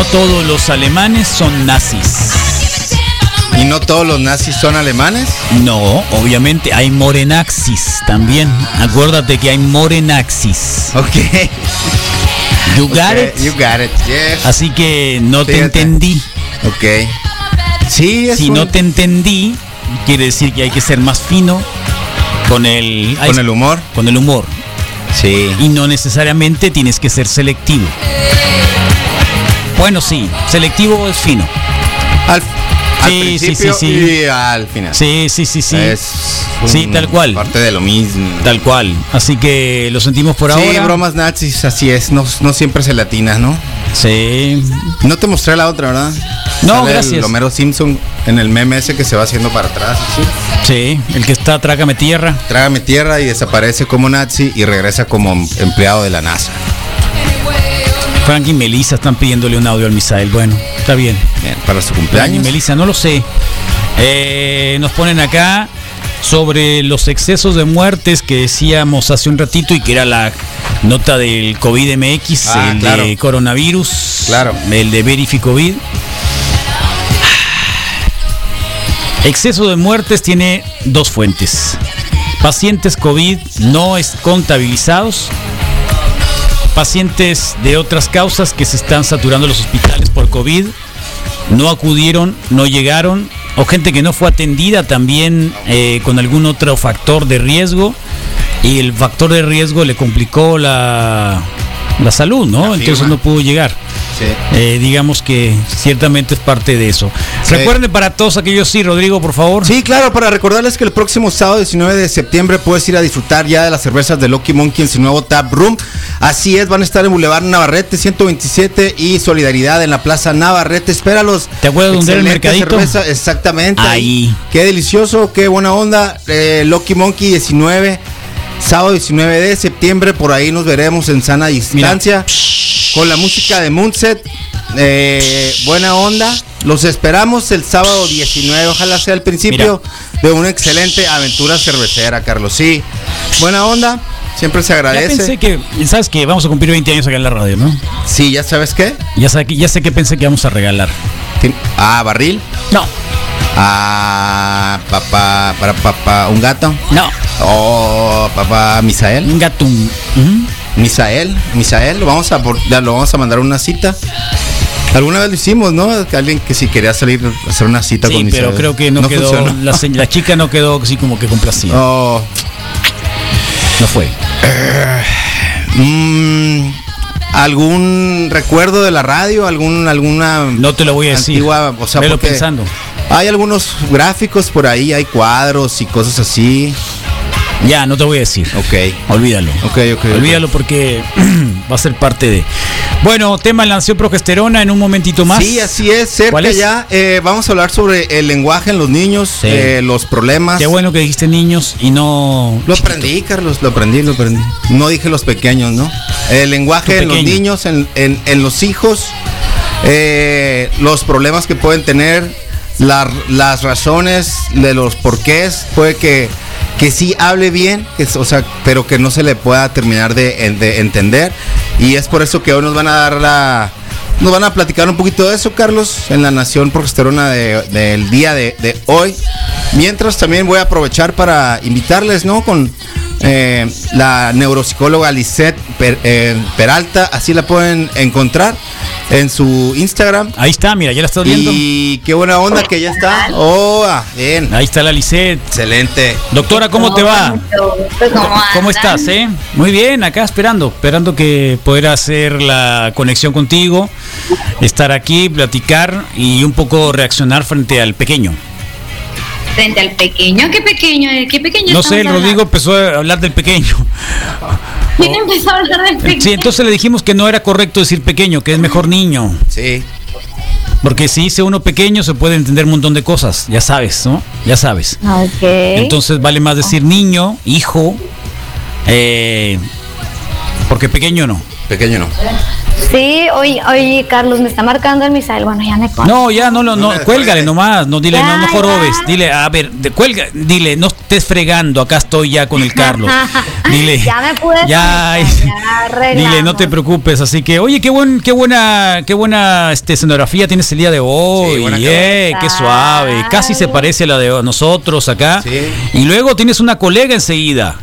No todos los alemanes son nazis. ¿Y no todos los nazis son alemanes? No, obviamente hay morenaxis también. Acuérdate que hay morenaxis. Ok. You got Okay, it. You got it. Yes. Así que no te entendí. Ok. Sí, es Si un- no te entendí, quiere decir que hay que ser más fino con el con el humor. con el humor Sí. y no necesariamente tienes que ser selectivo. Bueno, sí, selectivo es fino. Al, al Sí, sí, principio sí, sí. y al final. Sí, sí, sí, sí. Es Sí, tal cual. Parte de lo mismo. Tal cual. Así que lo sentimos por sí, ahora. bromas nazis, así es. No, no siempre se latina, ¿no? Sí. No te mostré la otra, ¿verdad? No, Sale gracias. El Homero Simpson en el meme ese que se va haciendo para atrás. ¿sí? Sí, el que está trágame tierra. Trágame tierra y desaparece como nazi y regresa como empleado de la NASA. Frank y Melissa están pidiéndole un audio al Misael. Bueno, está bien. Bien, para su Frank y cumpleaños. Melissa, no lo sé. Eh, nos ponen acá sobre los excesos de muertes que decíamos hace un ratito y que era la nota del COVID MX, Ah, el claro. de coronavirus, Claro. el de Verificovid. Exceso de muertes tiene dos fuentes. Pacientes COVID no es contabilizados. Pacientes de otras causas que se están saturando los hospitales por COVID no acudieron, no llegaron, o gente que no fue atendida también eh, con algún otro factor de riesgo y el factor de riesgo le complicó la, la salud, ¿no? La Entonces no pudo llegar. Sí. Eh, digamos que ciertamente es parte de eso. Sí. Recuerden para todos aquellos, sí, Rodrigo, por favor. Sí, claro, para recordarles que el próximo sábado 19 de septiembre puedes ir a disfrutar ya de las cervezas de Lucky Monkey en su nuevo Tap Room. Así es, van a estar en Boulevard Navarrete 127 y Solidaridad en la Plaza Navarrete. Espéralos. ¿Te acuerdas dónde era el mercadito? cerveza, exactamente. Ahí. Qué delicioso, qué buena onda. Eh, Lucky Monkey 19, sábado 19 de septiembre, por ahí nos veremos en sana distancia. Con la música de Moonset. Eh, buena onda. Los esperamos el sábado 19. Ojalá sea el principio de una excelente aventura cervecera, Carlos. Sí. Buena onda. Siempre se Ya agradece. pensé que, sabes que vamos a cumplir 20 años acá en la radio, ¿no? Sí, ya sabes qué. Ya sé, que- ya sé que pensé que vamos a regalar. Ah, barril. No, Ah, papá, para papá, un gato. no, Oh, papá, Misael. un gato. Misael, Misael, lo vamos a lo vamos a mandar una cita. Alguna vez lo hicimos, ¿no? Alguien que si quería salir a hacer una cita Sí, con Misael. pero creo que no, quedó, la, chica no quedó así como que complacida. Oh, No fue. mm, ¿Algún recuerdo de la radio? ¿Algún, alguna No te lo voy a decir. antigua? O sea, Velo pensando. Hay algunos gráficos por ahí, hay cuadros y cosas así. Ya, no te voy a decir. Ok. Olvídalo. Ok, ok, Olvídalo porque va a ser parte de. Bueno, tema lanció progesterona en un momentito más. Sí, así es, cerca ¿Cuál es? ya. eh, vamos a hablar sobre el lenguaje en los niños, Sí. eh, los problemas. Qué bueno que dijiste niños y no. Lo aprendí, Carlos, lo aprendí, lo aprendí. No dije los pequeños, ¿no? El lenguaje en los niños, en, en- en los hijos, eh, los problemas que pueden tener, la- las razones de los porqués, puede que, que sí hable bien, que, o sea, pero que no se le pueda terminar de, de entender. Y es por eso que hoy nos van a dar la... Nos van a platicar un poquito de eso, Carlos, en la Nación Progesterona de- del día de, de hoy. Mientras también voy a aprovechar para invitarles, ¿no? Con eh, la neuropsicóloga Lisette Per- eh, Peralta, así la pueden encontrar en su Instagram. Ahí está, mira, ya la estás viendo. Y qué buena onda que ya está. Oh, ah, bien. Ahí está la Lisette. Excelente. Doctora, ¿cómo te va? Gusto, ¿Cómo, ¿Cómo estás, eh? Muy bien, acá esperando, esperando que poder hacer la conexión contigo, estar aquí, platicar y un poco reaccionar frente al pequeño. Frente al pequeño, ¿qué pequeño? ¿De qué pequeño No sé, el? Rodrigo empezó a hablar del pequeño. ¿Quién empezó a hablar del pequeño? Sí, entonces le dijimos que no era correcto decir pequeño, que es mejor niño. Sí. Porque si dice uno pequeño se puede entender un montón de cosas, ya sabes, ¿no? Ya sabes. Ok. Entonces vale más decir niño, hijo, eh, porque pequeño no. Pequeño no. Sí, oye, oye, Carlos, me está marcando el Misael. Bueno, ya me consta. No, ya no, lo no, No le cuélgale nomás, no dile, Ya, no, no jorobes, ya. dile, a ver, de, cuelga, dile, no estés fregando, acá estoy ya con el Carlos. Dile, Ya me pude ya, dile, no te preocupes, así que, oye, qué buen, qué buena, qué buena este escenografía tienes el día de hoy, Sí, buena eh, qué suave, casi se parece a la de nosotros acá. Sí. Y luego tienes una colega enseguida.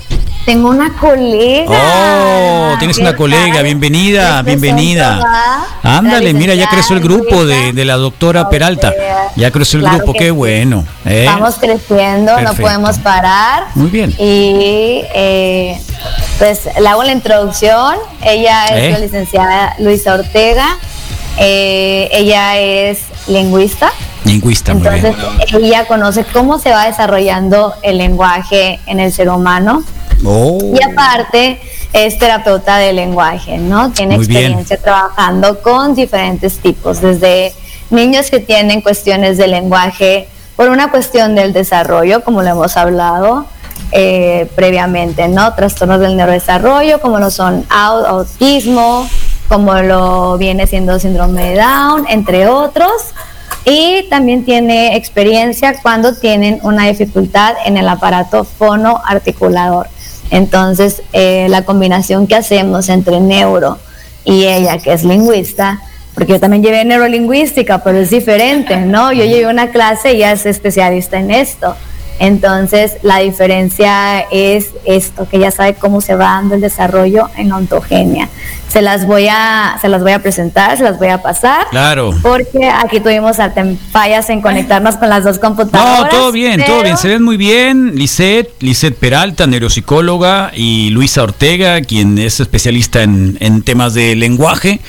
Tengo una colega. Oh, tienes ¿Qué una colega, tal? bienvenida, bienvenida. Ándale, mira, ya creció el grupo de, la doctora Peralta. Ya creció el Claro grupo, qué sí. bueno. ¿eh? Estamos creciendo, Perfecto. no podemos parar. Muy bien. Y eh, pues le hago la introducción. Ella es ¿Eh? la licenciada Luisa Ortega. Eh, ella es lingüista. Lingüista, muy bien. ella conoce cómo se va desarrollando el lenguaje en el ser humano. Oh. Y aparte es terapeuta de lenguaje, ¿no? Tiene Muy bien. experiencia trabajando con diferentes tipos, desde niños que tienen cuestiones de lenguaje por una cuestión del desarrollo, como lo hemos hablado eh, previamente, ¿no? Trastornos del neurodesarrollo, como lo son au- autismo, como lo viene siendo síndrome de Down, entre otros. Y también tiene experiencia cuando tienen una dificultad en el aparato fonoarticulador. Entonces, eh, la combinación que hacemos entre neuro y ella, que es lingüista, porque yo también llevé neurolingüística, pero es diferente, ¿no? Yo llevé una clase y ella es especialista en esto. Entonces, la diferencia es esto, que ella sabe cómo se va dando el desarrollo en la ontogenia. Se las voy a, se las voy a presentar, se las voy a pasar. Claro. Porque aquí tuvimos fallas en conectarnos con las dos computadoras. No, todo bien, todo bien. Se ven muy bien. Lisette, Lisette Peralta, neuropsicóloga, y Luisa Ortega, quien es especialista en, en temas de lenguaje.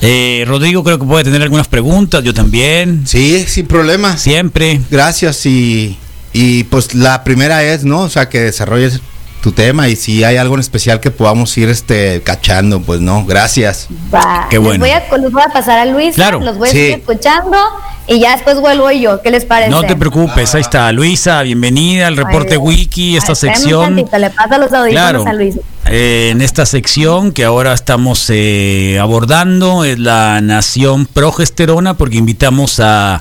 Eh, Rodrigo creo que puede tener algunas preguntas, yo también. Sí, sin problema. Siempre. Gracias y, y pues la primera es, ¿no? O sea, que desarrolles tu tema y si hay algo en especial que podamos ir este cachando, pues no, gracias. Va. Qué bueno. Les voy, a, les voy a pasar a Luis, Claro, los voy a sí. seguir escuchando y ya después vuelvo yo. ¿Qué les parece? No te preocupes, ahí está Luisa, bienvenida al reporte Ay, wiki, esta ay, sección. tantito, le paso los audífonos Claro, a Luis. Eh, en esta sección que ahora estamos eh, abordando es la nación progesterona porque invitamos a,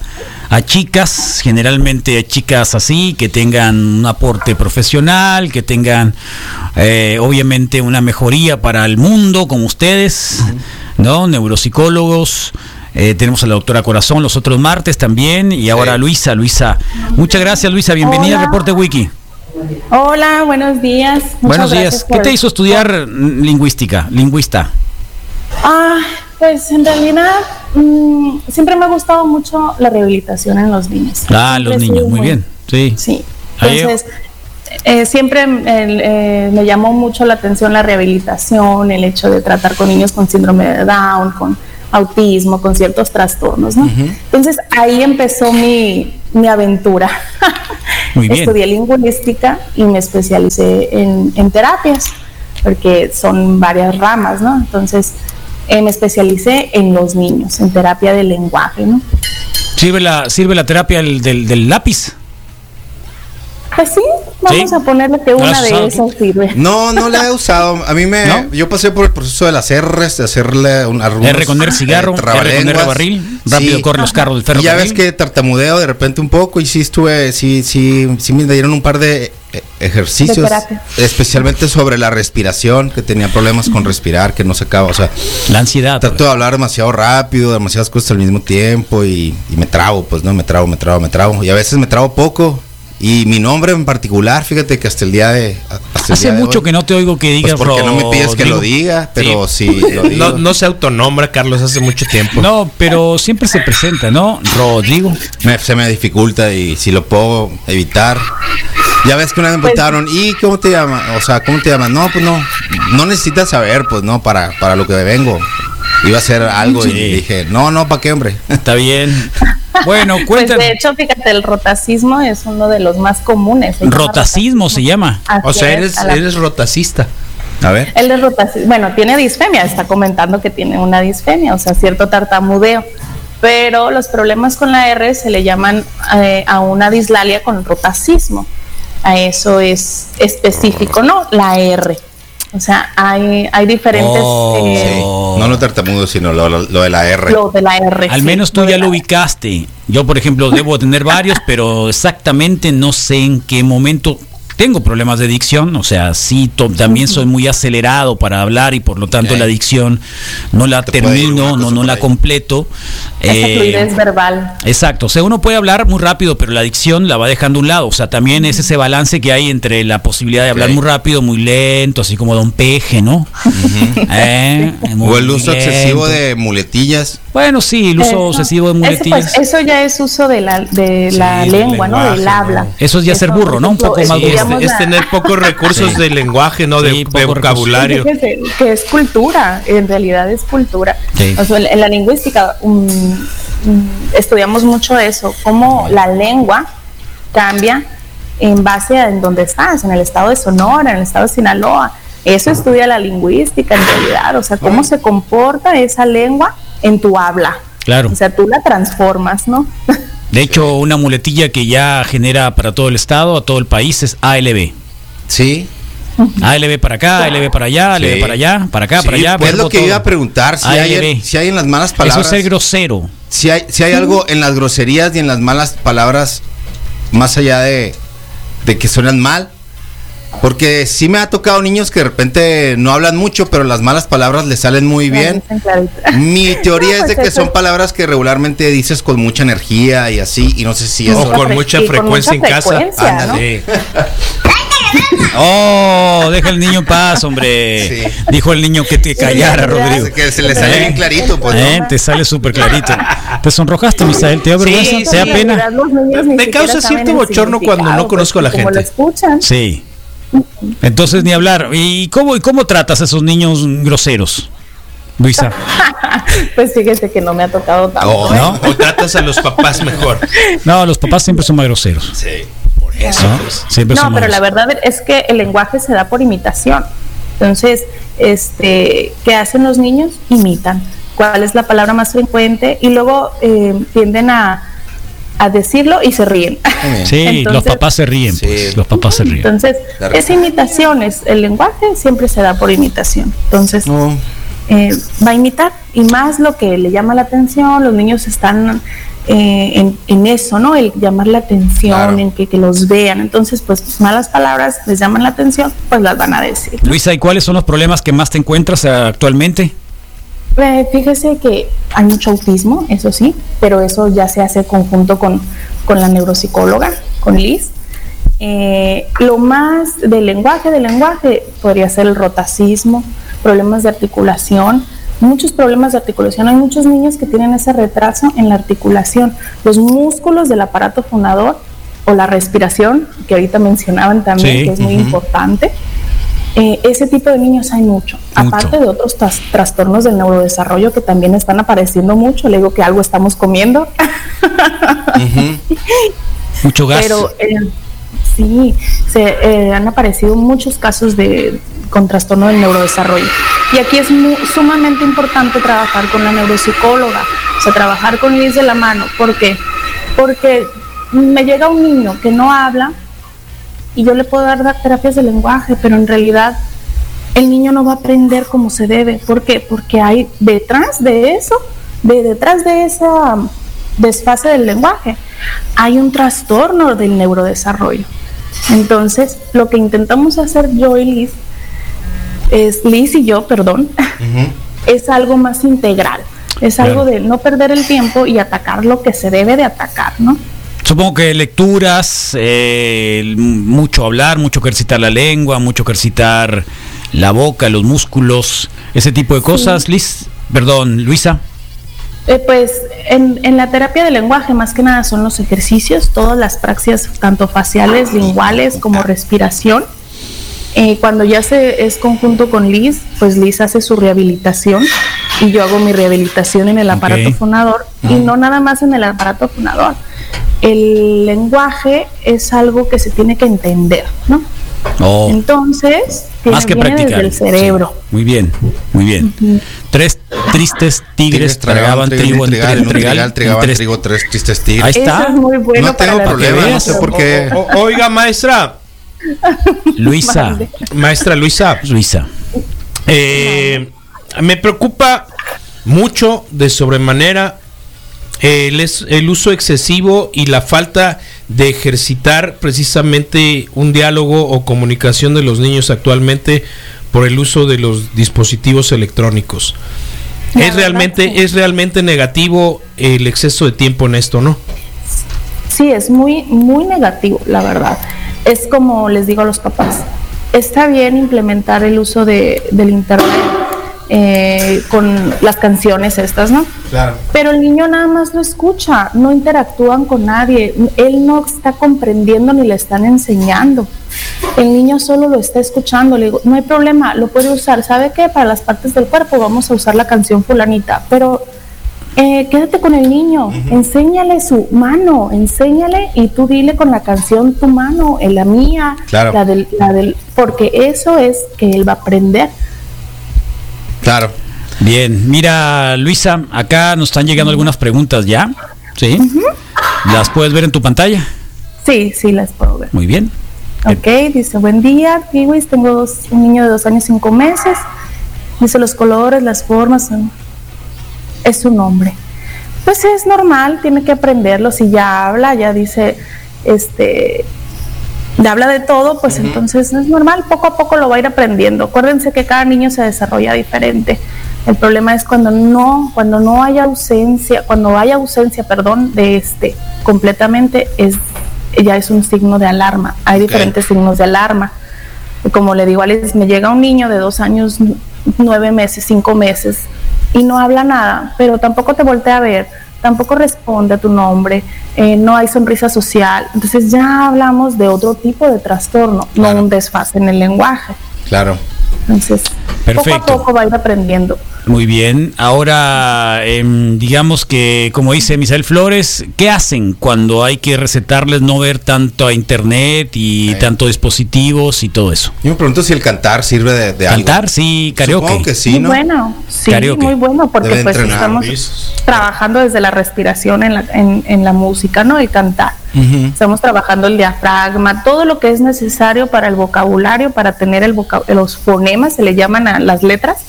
a chicas, generalmente chicas así, que tengan un aporte profesional, que tengan eh, obviamente una mejoría para el mundo como ustedes, ¿no? Neuropsicólogos. eh, tenemos a la doctora Corazón los otros martes también y ahora Sí. Luisa, Luisa. Muchas gracias Luisa, bienvenida al Hola. reporte wiki. Hola, buenos días. Muchas Buenos días. ¿Qué te hizo estudiar lingüística? Lingüista. Ah, pues en realidad mm, siempre me ha gustado mucho la rehabilitación en los niños. Ah, los niños, muy bien. Sí. Sí. Entonces, eh, siempre eh, eh, me llamó mucho la atención la rehabilitación, el hecho de tratar con niños con síndrome de Down, con autismo, con ciertos trastornos, ¿no? Entonces ahí empezó mi, mi aventura. Muy bien. Estudié lingüística y me especialicé en, en terapias, porque son varias ramas, ¿no? Entonces eh, me especialicé en los niños, en terapia del lenguaje, ¿no? ¿Sirve la, sirve la terapia del, del- del lápiz? Pues sí, vamos ¿Sí? a ponerle que ¿No la una de usado esas sirve. No, no la he usado. A mí me. ¿No? Yo pasé por el proceso de las R's, de hacerle un algunos, R con R cigarro, eh, R con R barril, rápido Sí. corren los carros del ferro. Y ya ves que tartamudeo de repente un poco y sí estuve, sí, sí, sí me dieron un par de eh, ejercicios, especialmente sobre la respiración, que tenía problemas con respirar, que no sacaba, o sea, La ansiedad. trato de hablar demasiado rápido, demasiadas cosas al mismo tiempo y, y me trabo, pues no, me trabo, me trabo, me trabo. Y a veces me trabo poco. Y mi nombre en particular, fíjate que hasta el día de... hasta el Hace día de mucho hoy- que no te oigo que digas pues porque no me pides que lo diga, pero sí, lo digo. No, no se autonombra Carlos hace mucho tiempo. No, pero siempre se presenta, ¿no? Rodrigo. Me- se me dificulta y si lo puedo evitar. Ya ves que una vez me Pues- preguntaron, ¿y cómo te llamas? O sea, ¿cómo te llamas? No, pues no, no necesitas saber, pues no, para, para lo que vengo. Iba a hacer algo Sí. y dije, no, no, ¿para qué, hombre? Está bien. Bueno, Pues cuéntanos. de hecho, fíjate, el rotacismo es uno de los más comunes. se Rotacismo se llama. Así O sea, es, eres, la- eres rotacista. A ver. Él es rotacismo. Bueno, tiene disfemia, está comentando que tiene una disfemia, o sea, cierto tartamudeo. Pero los problemas con la R se le llaman eh, a una dislalia con rotacismo. A eso es específico, ¿no? La R. O sea, hay, hay diferentes... Oh. eh. No lo tartamudo, sino lo, lo- lo de la R. lo de la R. Al sí, menos tú ya lo ubicaste. Yo, por ejemplo, debo tener varios, pero exactamente no sé en qué momento. Tengo problemas de dicción, o sea, sí, to- también soy muy acelerado para hablar y por lo tanto la dicción no la Te termino, no, la ahí. completo. Esa Eh, fluidez verbal. Exacto, o sea, uno puede hablar muy rápido, pero la dicción la va dejando a un lado. O sea, también es ese balance que hay entre la posibilidad de hablar muy rápido, muy lento, así como Don Peje, ¿no? Eh, muy O el uso lento. excesivo de muletillas. Bueno, sí, el uso Eso. excesivo de Ese, muletillas. pues, eso ya es uso de la, de Sí, la lengua, ¿no? Del habla. Eso es ya ser burro, ¿no? Un poco más burro. Es la- tener pocos recursos Sí. de lenguaje, ¿no? De, Sí, vocabulario. Fíjese que es cultura, en realidad es cultura. Sí. O sea, en la lingüística um, um, estudiamos mucho eso, cómo la lengua cambia en base a en dónde estás, en el estado de Sonora, en el estado de Sinaloa. Eso estudia la lingüística en realidad, o sea, cómo se comporta esa lengua en tu habla. Claro. O sea, tú la transformas, ¿no? De hecho, una muletilla que ya genera para todo el estado, a todo el país, es ALB. Sí. ALB para acá, ALB para allá, ALB Sí. para allá, para acá, Sí, para allá. pues es lo que todo. iba a preguntar. Si hay, si hay en las malas Eso palabras. es ser grosero. Si hay, si hay algo en las groserías y en las malas palabras, más allá de, de que suenan mal. Porque sí me ha tocado niños que de repente no hablan mucho, pero las malas palabras les salen muy bien. Mi teoría No, es de pues que eso son es- palabras que regularmente dices con mucha energía y así, y no sé si O eso... con mucha con frecuencia mucha en casa. frecuencia, ¿no? Ándale. Oh, deja al niño en paz, hombre. Sí. Dijo el niño que te callara, Rodrigo. Que se le sale Eh. bien clarito, pues. ¿no? Eh, te sale súper clarito. Te sonrojaste, Misael. ¿Te da Sí, vergüenza? ¿Te da pena? Me causa cierto el bochorno cuando no conozco a la gente. lo escuchan. Sí. Entonces, ni hablar. ¿Y cómo, y cómo tratas a esos niños groseros, Luisa? Pues fíjese que no me ha tocado tanto. Oh, ¿eh? ¿No? O tratas a los papás mejor. No, los papás siempre son más groseros. Sí, por eso. ¿no? pues. Siempre No, son pero más la verdad es que el lenguaje se da por imitación. Entonces, este, ¿qué hacen los niños? Imitan. ¿Cuál es la palabra más frecuente? Y luego eh, tienden a, a decirlo y se ríen. Sí, los Entonces- papás se ríen, Sí. pues. Los papás se ríen. Entonces, es imitación, es, el lenguaje siempre se da por imitación. Entonces, No. eh, va a imitar y más lo que le llama la atención, los niños están eh, en, en eso, ¿no? El llamar la atención, Claro. en que, que los vean. Entonces, pues malas palabras les llaman la atención, pues las van a decir. ¿no? Luisa, ¿y cuáles son los problemas que más te encuentras eh, actualmente? Eh, fíjese que hay mucho autismo, eso sí, pero eso ya se hace conjunto con, con la neuropsicóloga, con Liz. Eh, lo más del lenguaje, del lenguaje, podría ser el rotacismo, problemas de articulación, muchos problemas de articulación. Hay muchos niños que tienen ese retraso en la articulación. Los músculos del aparato fonador o la respiración, que ahorita mencionaban también, Sí, que es muy importante. Eh, ese tipo de niños hay mucho, Mucho. aparte de otros tras- trastornos del neurodesarrollo que también están apareciendo mucho. Le digo que algo estamos comiendo, Mucho gas. pero eh, sí, se eh, han aparecido muchos casos de con trastorno del neurodesarrollo. Y aquí es sumamente importante trabajar con la neuropsicóloga, o sea, trabajar con Liz de la mano. ¿Por qué? Porque me llega un niño que no habla y yo le puedo dar da- terapias de lenguaje, pero en realidad el niño no va a aprender como se debe. ¿Por qué? Porque hay detrás de eso, de detrás de esa desfase del lenguaje, hay un trastorno del neurodesarrollo. Entonces, lo que intentamos hacer yo y Liz, es Liz y yo, perdón, es algo más integral. Es algo de no perder el tiempo y atacar lo que se debe de atacar, ¿no? Supongo que lecturas, eh, mucho hablar, mucho ejercitar la lengua, mucho ejercitar la boca, los músculos, ese tipo de cosas. Liz, perdón, Luisa. Eh, pues en, en la terapia del lenguaje más que nada son los ejercicios, todas las praxias, tanto faciales, linguales como respiración. Eh, cuando ya se es conjunto con Liz, pues Liz hace su rehabilitación y yo hago mi rehabilitación en el aparato Ok. fonador y no nada más en el aparato fonador. El lenguaje es algo que se tiene que entender, ¿no? Oh, Entonces, tiene- más que viene practicar. desde el cerebro. Sí, muy bien, muy bien. Tres, tristes tigres tragaban trigo en trigal, tres- trigo tres tristes tigres. Ahí Eso está. es muy bueno no para tengo problema, no veas. sé por qué. O- oiga, maestra, Luisa, maestra Luisa, Luisa. eh, me preocupa mucho de sobremanera el, es- el uso excesivo y la falta de ejercitar precisamente un diálogo o comunicación de los niños actualmente por el uso de los dispositivos electrónicos. La Es realmente, es realmente negativo el exceso de tiempo en esto, ¿no? Sí, es muy, muy negativo, la verdad. Es como les digo a los papás, está bien implementar el uso de, del internet eh, con las canciones estas, ¿no? Claro. Pero el niño nada más lo escucha, no interactúan con nadie, él no está comprendiendo ni le están enseñando. El niño solo lo está escuchando, le digo, no hay problema, lo puede usar. ¿Sabe qué? Para las partes del cuerpo vamos a usar la canción fulanita, pero eh, quédate con el niño, enséñale su mano, enséñale y tú dile con la canción tu mano, en la mía, Claro. la del, la del, porque eso es que él va a aprender. Claro. Bien, mira Luisa, acá nos están llegando algunas preguntas ya. ¿Sí? ¿Las puedes ver en tu pantalla? Sí, sí, las puedo ver. Muy bien. Ok, dice, buen día, Kiwis, tengo dos- un niño de dos años, cinco meses. Dice, los colores, las formas, son- es un hombre. Pues es normal, tiene que aprenderlo. Si ya habla, ya dice, este, habla de todo, pues entonces es normal, poco a poco lo va a ir aprendiendo. Acuérdense que cada niño se desarrolla diferente. El problema es cuando no, cuando no haya ausencia, cuando haya ausencia, perdón, de este completamente es ya es un signo de alarma. Hay diferentes signos de alarma. Como le digo a Alice, me llega un niño de dos años, nueve meses, cinco meses, y no habla nada, pero tampoco te voltea a ver, tampoco responde a tu nombre, eh, no hay sonrisa social. Entonces ya hablamos de otro tipo de trastorno, Claro. no un desfase en el lenguaje. Claro. Entonces, Perfecto. poco a poco va a ir aprendiendo. Muy bien. Ahora, em, digamos que, como dice Misael Flores, ¿qué hacen cuando hay que recetarles no ver tanto a internet y Sí. tanto dispositivos y todo eso? Yo me pregunto si el cantar sirve de, de algo. Cantar, sí, karaoke. Supongo que sí, muy ¿no? bueno, sí, Karaoke. muy bueno, porque Debe pues entrenar, estamos trabajando desde la respiración en la, en, en la música, ¿no? El cantar. Estamos trabajando el diafragma, todo lo que es necesario para el vocabulario, para tener el los fonemas, se le llaman a las letras,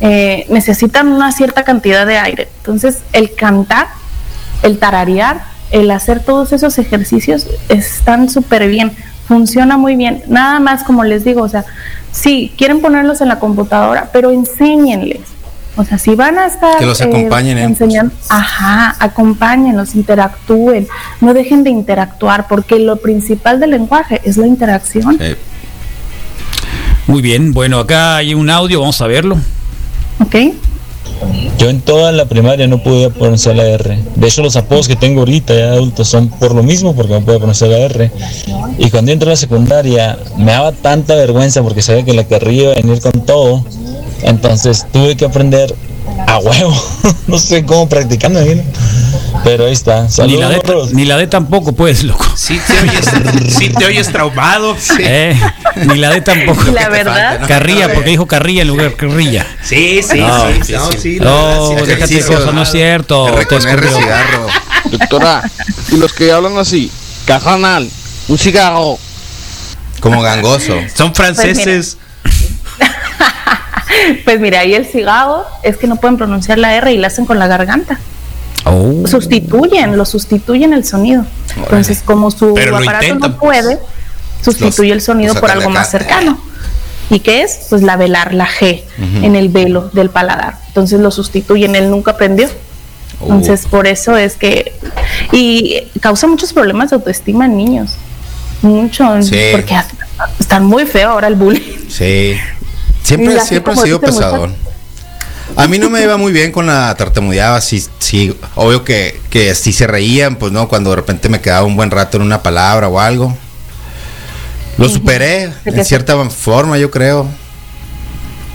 eh, necesitan una cierta cantidad de aire. Entonces, el cantar, el tararear, el hacer todos esos ejercicios están súper bien, funciona muy bien. Nada más, como les digo, o sea, sí, quieren ponerlos en la computadora, pero enséñenles. O sea, si van a estar Que los acompañen, ¿eh? enseñando, ajá, acompáñenlos, interactúen, no dejen de interactuar, porque lo principal del lenguaje es la interacción. Eh, Muy bien. Bueno, acá hay un audio, vamos a verlo. ¿Ok? Yo en toda la primaria no podía pronunciar la R. De hecho, los apodos que tengo ahorita ya adultos son por lo mismo, porque no puedo pronunciar la R. Y cuando entré a la secundaria, me daba tanta vergüenza porque sabía que la querría venir con todo. Entonces tuve que aprender a huevo. no sé cómo practicando, ¿no? pero ahí está. Ni la, de, morros. ni la de tampoco, pues, loco. Sí te oyes, sí te oyes traumado. Eh, ni la de tampoco. La verdad, falta, ¿no? Carrilla, porque dijo carrilla en lugar de carrilla. Sí, sí, No, sí, sí, no, sí. No, verdad, sí, déjate de cosas, no es cierto. Te cigarro. Doctora, y los que hablan así, carnal, un cigarro. Como gangoso. Son franceses. Pues mira, ahí el cigarro es que no pueden pronunciar la R y la hacen con la garganta. Oh. Sustituyen, lo sustituyen el sonido. Entonces, como su Pero aparato no puede, sustituye Los- el sonido por algo más cercano. ¿Y qué es? Pues la velar, la G, en el velo del paladar. Entonces lo sustituyen, él nunca aprendió. Oh. Entonces, por eso es que. Y causa muchos problemas de autoestima en niños. Mucho. Sí. Porque están muy feo ahora el bullying. Sí. Siempre, siempre ha sido pesadón. A mí no me iba muy bien con la tartamudeada, sí, sí, obvio que, que sí se reían, pues no, cuando de repente me quedaba un buen rato en una palabra o algo. Lo superé ¿De qué en cierta forma, yo creo.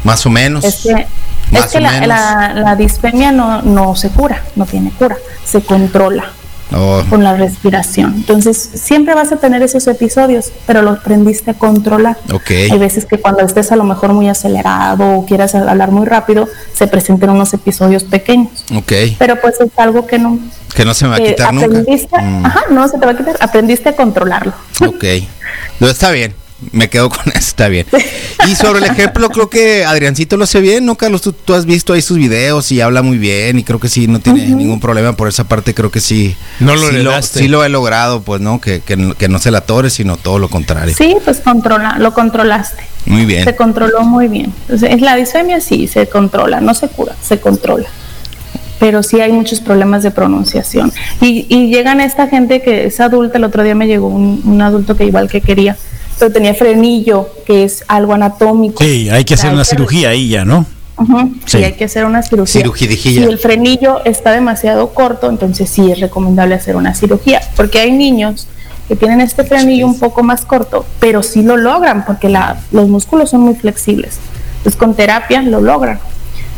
Más o menos. Es que, Más es que o la, menos. la, la disfemia no, no se cura, no tiene cura, se controla. Oh. con la respiración. Entonces, siempre vas a tener esos episodios, pero los aprendiste a controlar. Ok. Hay veces que cuando estés a lo mejor muy acelerado o quieras hablar muy rápido, se presenten unos episodios pequeños. Ok. Pero pues es algo que no... Que no se me va a quitar nunca. Mm, Ajá, no se te va a quitar. Aprendiste a controlarlo. Ok. No, está bien. Me quedo con eso, está bien. Y sobre el ejemplo, creo que Adriancito lo hace bien, ¿no, Carlos? Tú, tú has visto ahí sus videos y habla muy bien y creo que sí, no tiene ningún problema por esa parte, creo que sí. No lo sí sí lo he logrado, pues, ¿no? Que, que, no- que no se la atore, sino todo lo contrario. Sí, pues controla, lo controlaste. Muy bien. Se controló muy bien. Entonces, la disfemia sí, se controla, no se cura, se controla. Pero sí hay muchos problemas de pronunciación. Y, y llegan esta gente que es adulta, el otro día me llegó un, un adulto que igual que quería, pero tenía frenillo, que es algo anatómico. Sí, hay que hacer Hay una que- cirugía ahí ya, ¿no? Sí. Sí. hay que hacer una cirugía. Si el frenillo está demasiado corto, entonces sí es recomendable hacer una cirugía, porque hay niños que tienen este frenillo un poco más corto, pero sí lo logran, porque la- los músculos son muy flexibles. Entonces con terapia lo logran,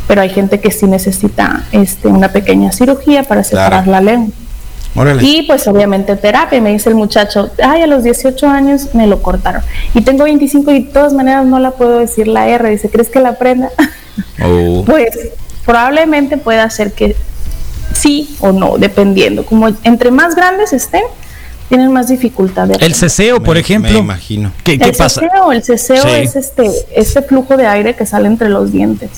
pero hay gente que sí necesita este, una pequeña cirugía para separar Claro. la lengua. Órale. Y pues obviamente terapia, me dice el muchacho, ay, a los 18 años me lo cortaron. Y tengo 25 y de todas maneras no la puedo decir la R. Dice, ¿crees que la aprenda? Oh. Pues probablemente pueda ser que sí o no, dependiendo. Como entre más grandes estén, tienen más dificultad de El ceseo, por Me- ejemplo. me imagino. ¿Qué, qué el pasa? ceseo, el ceseo Sí. es este, este flujo de aire que sale entre los dientes.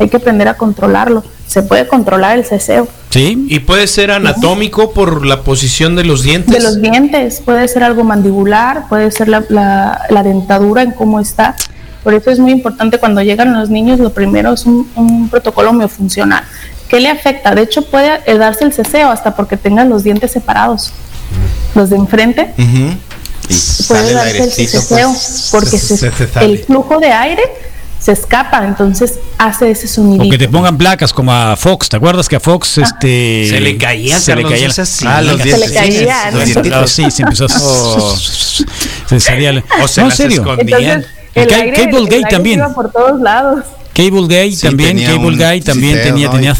Hay que aprender a controlarlo. Se puede controlar el ceseo. Sí. Y puede ser anatómico por la posición de los dientes. De los dientes, puede ser algo mandibular, puede ser la, la- la dentadura en cómo está. Por eso es muy importante cuando llegan los niños, lo primero es un, un protocolo miofuncional. ¿Qué le afecta? De hecho, puede eh, darse el ceseo hasta porque tengan los dientes separados. Los de enfrente Ujú. Y puede sale el darse el airecito, ceseo pues. porque se- se- se el flujo de aire se escapa, entonces hace ese O sonidito. que te pongan placas como a Fox. ¿Te acuerdas que a Fox este Se le caía, se le caía. Ah, los Se le caía. Ah, sí, se empezó a- Oh. se salía O se no, en las serio. escondían. Entonces, El Cable Gate también. iba por todos lados. Cable Guy Sí, también, tenía Cable un Guy también tenía, ¿no? tenía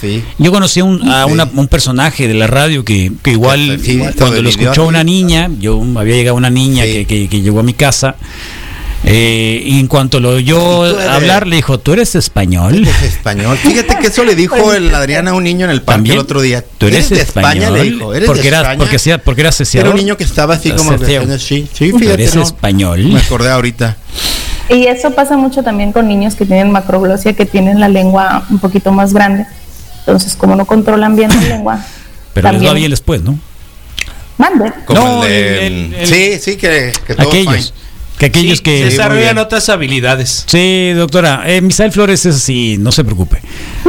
sí. Yo conocí a un, a Sí. una- un personaje de la radio que, que igual Sí, cuando lo escuchó una niña, yo había llegado una niña Sí. que, que- que llegó a mi casa. Eh, y en cuanto lo oyó ¿Y tú eres- hablar, le dijo, ¿tú eres español? Es español. Fíjate que eso le dijo el Adrián a un niño en el parque También. el otro día. ¿Tú eres, de español? España? Le dijo. ¿Eres porque de era, España? porque, era un niño que estaba así como que sí, sí, ¿Tú fíjate, eres ¿no? español? Me acordé ahorita. Y eso pasa mucho también con niños que tienen macroglosia, que tienen la lengua un poquito más grande. Entonces, como no controlan bien la lengua, Pero les va bien después, ¿no? mande. Como No, el de- el- el- el- sí, sí, que, que todo Aquellos. fine. Que aquellos Sí, que... desarrollan otras habilidades. Sí, doctora. Eh, Misael Flores es así, no se preocupe.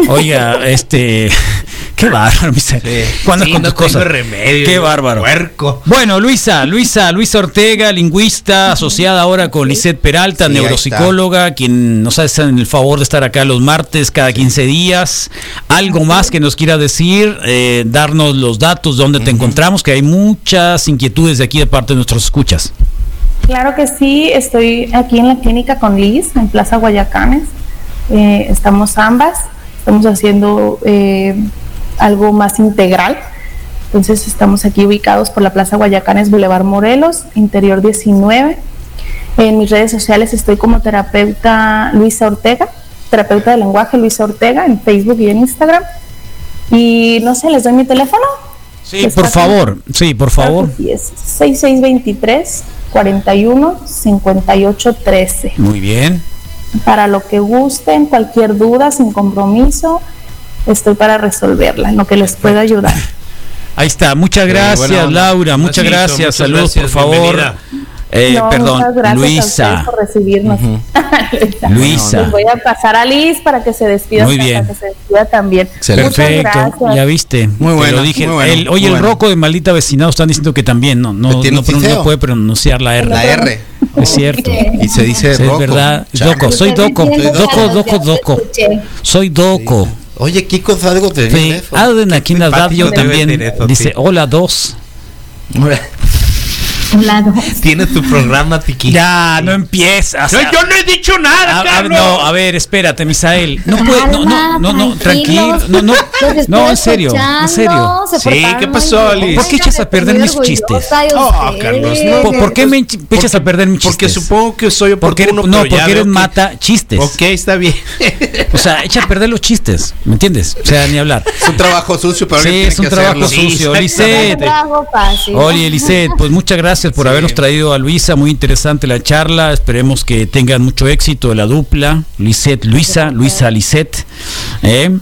Oiga, este. Qué bárbaro, Misael. Sí. ¿Cuándo Sí, con no cosas? remedio, Qué bárbaro. puerco. Bueno, Luisa, Luisa, Luisa Ortega, lingüista, asociada ahora con Lisette Peralta, neuropsicóloga, quien nos hace el favor de estar acá los martes cada 15 días. Algo más que nos quiera decir, eh, darnos los datos, dónde te encontramos, que hay muchas inquietudes de aquí de parte de nuestros escuchas. Claro que sí, estoy aquí en la clínica con Liz, en Plaza Guayacanes. Eh, estamos ambas, estamos haciendo eh, algo más integral. Entonces estamos aquí ubicados por la Plaza Guayacanes, Boulevard Morelos, Interior 19. En mis redes sociales estoy como terapeuta Luisa Ortega, terapeuta de lenguaje Luisa Ortega, en Facebook y en Instagram. Y no sé, les doy mi teléfono. Sí, por favor, sí, por favor. sí, es 6623 41 58 13. Muy bien. Para lo que gusten, cualquier duda, sin compromiso, estoy para resolverla, en lo que les pueda ayudar. Ahí está, muchas gracias buena onda. Laura, muchas gracias, muchas saludos por gracias, favor. bienvenida. Eh, No, perdón, muchas gracias Luisa. por recibirnos. Luisa. Luisa. Les voy a pasar a Liz para que se despida, Muy para bien. que se despida también. Excelente. Perfecto, gracias. ya viste. Muy bueno, lo dije. muy bueno, El- oye, muy el bueno. roco de maldita vecindad están diciendo que también no, no, no, no puede pronunciar la R. La R. Es cierto. Y se dice Sí, es verdad. Chale. Doco, soy Doco. Doco, Doco, Doco. Soy Doco. Oye, Kiko algo te Sí. Alden aquí en la radio también dice hola dos. Tienes tu programa, Tiki. Ya, no empiezas. Yo no he dicho nada, A, a- Carlos. no, a ver, espérate, Misael. No puede, no, no, no, no, tranquilo. No, no, no, en serio, en serio. se Sí, ¿qué pasó. Alice? ¿Por qué echas a perder mis chistes? Oh. Carlos, no. ¿Por, por qué me me echas a perder mis Porque chistes? supongo que soy Porque oportuno, no, porque eres mata chistes. Ok, está bien. O sea, echa a perder los chistes, ¿me entiendes? O sea, ni hablar. Es un trabajo sucio, pero Sí, es un que trabajo sucio. Lisette. Oye, Lisette, pues muchas gracias por habernos traído a Luisa. Muy interesante la charla. Esperemos que tengan mucho éxito la dupla. Lisette, Luisa, Luisa, Lisette. ¿Eh?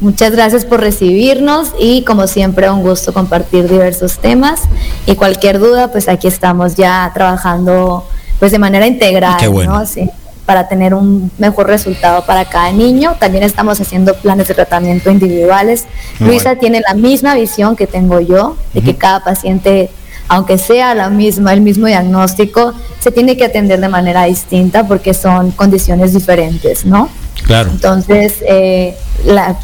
Muchas gracias por recibirnos y como siempre un gusto compartir diversos temas y cualquier duda pues aquí estamos ya trabajando pues de manera integral, Qué bueno. ¿no? Sí, para tener un mejor resultado para cada niño. También estamos haciendo planes de tratamiento individuales. Muy Luisa bueno. tiene la misma visión que tengo yo, de que cada paciente aunque sea la misma, el mismo diagnóstico, se tiene que atender de manera distinta porque son condiciones diferentes, ¿no? Claro. Entonces, eh, la,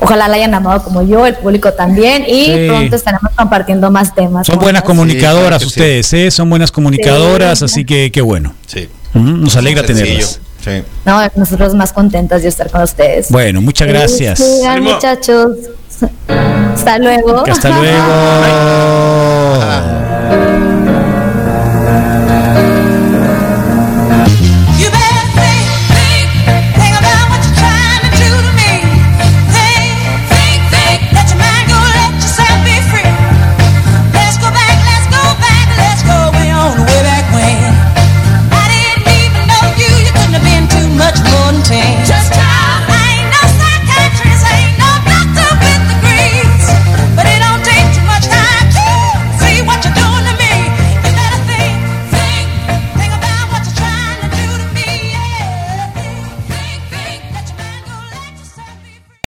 ojalá la hayan amado como yo, el público también, y Sí. pronto estaremos compartiendo más temas. Son buenas comunicadoras claro que sí. ustedes, ¿eh? Son buenas comunicadoras, Sí. así que qué bueno. Sí. Nos alegra tenerlas. Sí. No, nosotros más contentas de estar con ustedes. Bueno, muchas gracias. Sigan, muchachos. Hasta luego. Hasta luego.